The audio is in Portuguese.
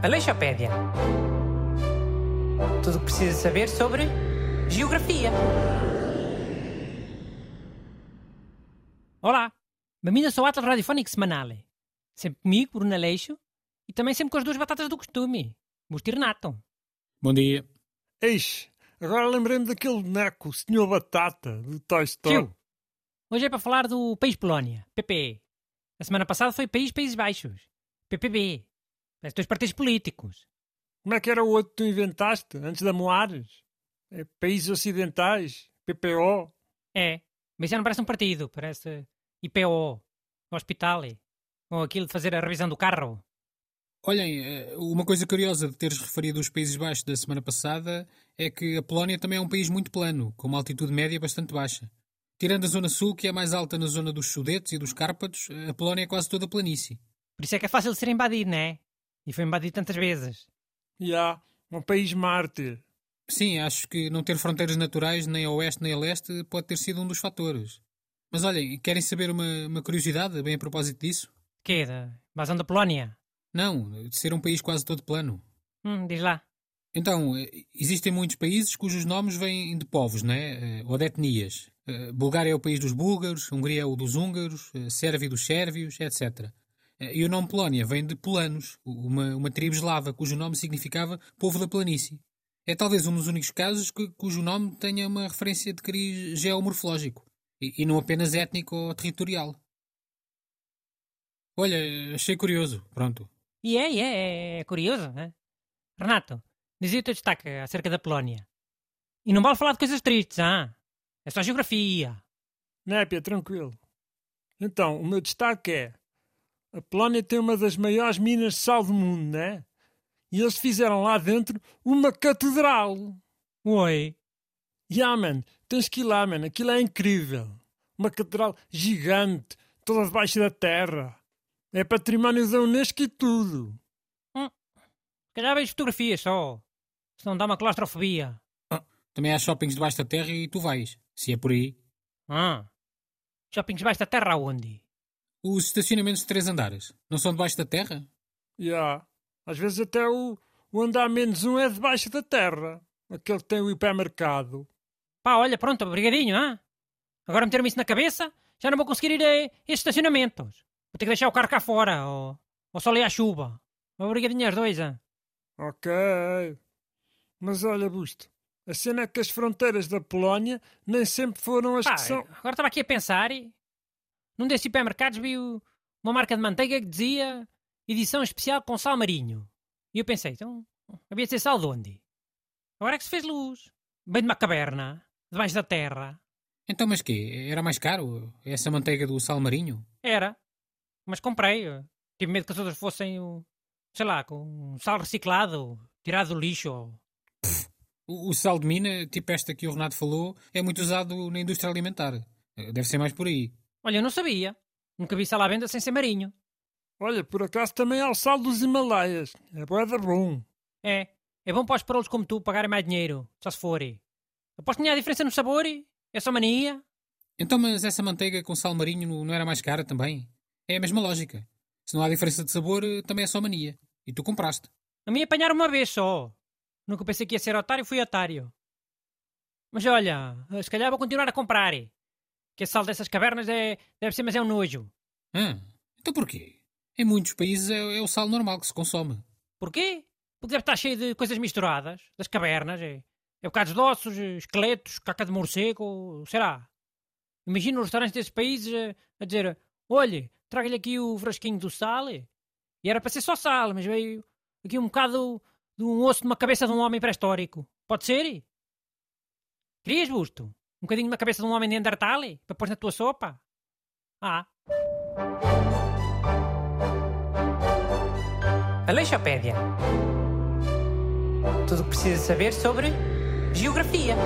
Aleixopédia. Tudo o que precisa saber sobre geografia. Olá, bem-vindos ao Atlas Radiofónico Semanal. Sempre comigo, Bruno Aleixo, e também sempre com as duas batatas do costume, Busto e Renato. Bom dia. Eixe, agora lembrei-me daquele boneco, o Senhor Batata, do Toy Story. Tio, hoje é para falar do País Polónia, PPE. A semana passada foi País Países Baixos, PPB. Parece dois partidos políticos. Como é que era o outro que tu inventaste, antes da Moares? É Países Ocidentais, PPO. É, mas já não parece um partido, parece IPO, Hospital, ou aquilo de fazer a revisão do carro. Olhem, eh, uma coisa curiosa de teres referido os Países Baixos da semana passada é que a Polónia também é um país muito plano, com uma altitude média bastante baixa. Tirando a zona sul, que é mais alta na zona dos Sudetos e dos Cárpatos, a Polónia é quase toda planície. Por isso é que é fácil de ser invadido, não é? E foi invadido tantas vezes. E há um país mártir. Sim, acho que não ter fronteiras naturais nem a oeste nem a leste pode ter sido um dos fatores. Mas olhem, querem saber uma, uma curiosidade bem a propósito disso? Que da invasão da Polónia? Não, de ser um país quase todo plano. Hum, diz lá. Então, eh, existem muitos países cujos nomes vêm de povos, né? Eh, ou de etnias. Eh, Bulgária é o país dos búlgaros, Hungria é o dos húngaros, Sérvia dos sérvios, etc. Eh, E o nome Polónia vem de polanos, uma, uma tribo eslava cujo nome significava povo da planície. É talvez um dos únicos casos que- cujo nome tenha uma referência de cariz geomorfológico e, e não apenas étnico ou territorial. Olha, achei curioso. Pronto. E é, e é, é curioso, né? Renato, dizia o teu destaque acerca da Polónia. E não vale falar de coisas tristes, ah? É só geografia. Népia, tranquilo. Então, o meu destaque é: a Polónia tem uma das maiores minas de sal do mundo, né? E eles fizeram lá dentro uma catedral. Oi. Ya, man, tens que ir lá, man, aquilo é incrível. Uma catedral gigante, toda debaixo da terra. É património da Unesco e tudo. Se calhar vejo fotografias só. Se não dá uma claustrofobia. Também há shoppings debaixo da terra e tu vais, se é por aí. Ah. Shoppings debaixo da terra aonde? Os estacionamentos de três andares não são debaixo da terra? Ya. Às vezes até o, o andar menos um é debaixo da terra. Aquele que tem o hipermercado. Pá, olha, pronto, obrigadinho, ah? Agora meter-me isso na cabeça, já não vou conseguir ir a estes estacionamentos. Vou ter que deixar o carro cá fora, ou, ou só ler a chuva. Obrigadinho aos dois, ah? Ok. Mas olha, Busto, a cena é que as fronteiras da Polónia nem sempre foram as Pá, que são. agora estava aqui a pensar e... Num desses supermercados vi uma marca de manteiga que dizia edição especial com sal marinho. E eu pensei, então, havia de ser sal de onde? Agora é que se fez luz. Bem de uma caverna, debaixo da terra. Então, mas quê? Era mais caro essa manteiga do sal marinho? Era. Mas comprei. Tive medo que as outras fossem, o- sei lá, com sal reciclado, tirado do lixo. O, o sal de mina, tipo esta que o Renato falou, é muito usado na indústria alimentar. Deve ser mais por aí. Olha, eu não sabia. Nunca vi sal à venda sem ser marinho. Olha, por acaso também há o sal dos Himalaias. É boeda bom. É. É bom para os parolos como tu pagarem mais dinheiro, só se for. Aposto que nem há diferença no sabor. É só mania. Então, mas essa manteiga com sal marinho não- não era mais cara também? É a mesma lógica. Se não há diferença de sabor, eh, também é só mania. E tu compraste. A mim apanharam uma vez só. Nunca pensei que ia ser otário, fui otário. Mas olha, se calhar vou continuar a comprar. Que esse sal dessas cavernas é, deve ser, mas é um nojo. Ah, então porquê? Em muitos países é, é o sal normal que se consome. Porquê? Porque deve estar cheio de coisas misturadas, das cavernas. É, é bocados de ossos, eh, esqueletos, caca de morcego, será? Imagina os restaurantes desses países eh, a dizer: olhe, traga-lhe aqui o frasquinho do sal. E era para ser só sal, mas veio aqui um bocado de um osso de uma cabeça de um homem pré-histórico. Pode ser? Querias, Busto? Um bocadinho uma cabeça de um homem de Neandertal para pôr na tua sopa? Ah, Aleixopédia. Tudo o que precisa saber sobre geografia.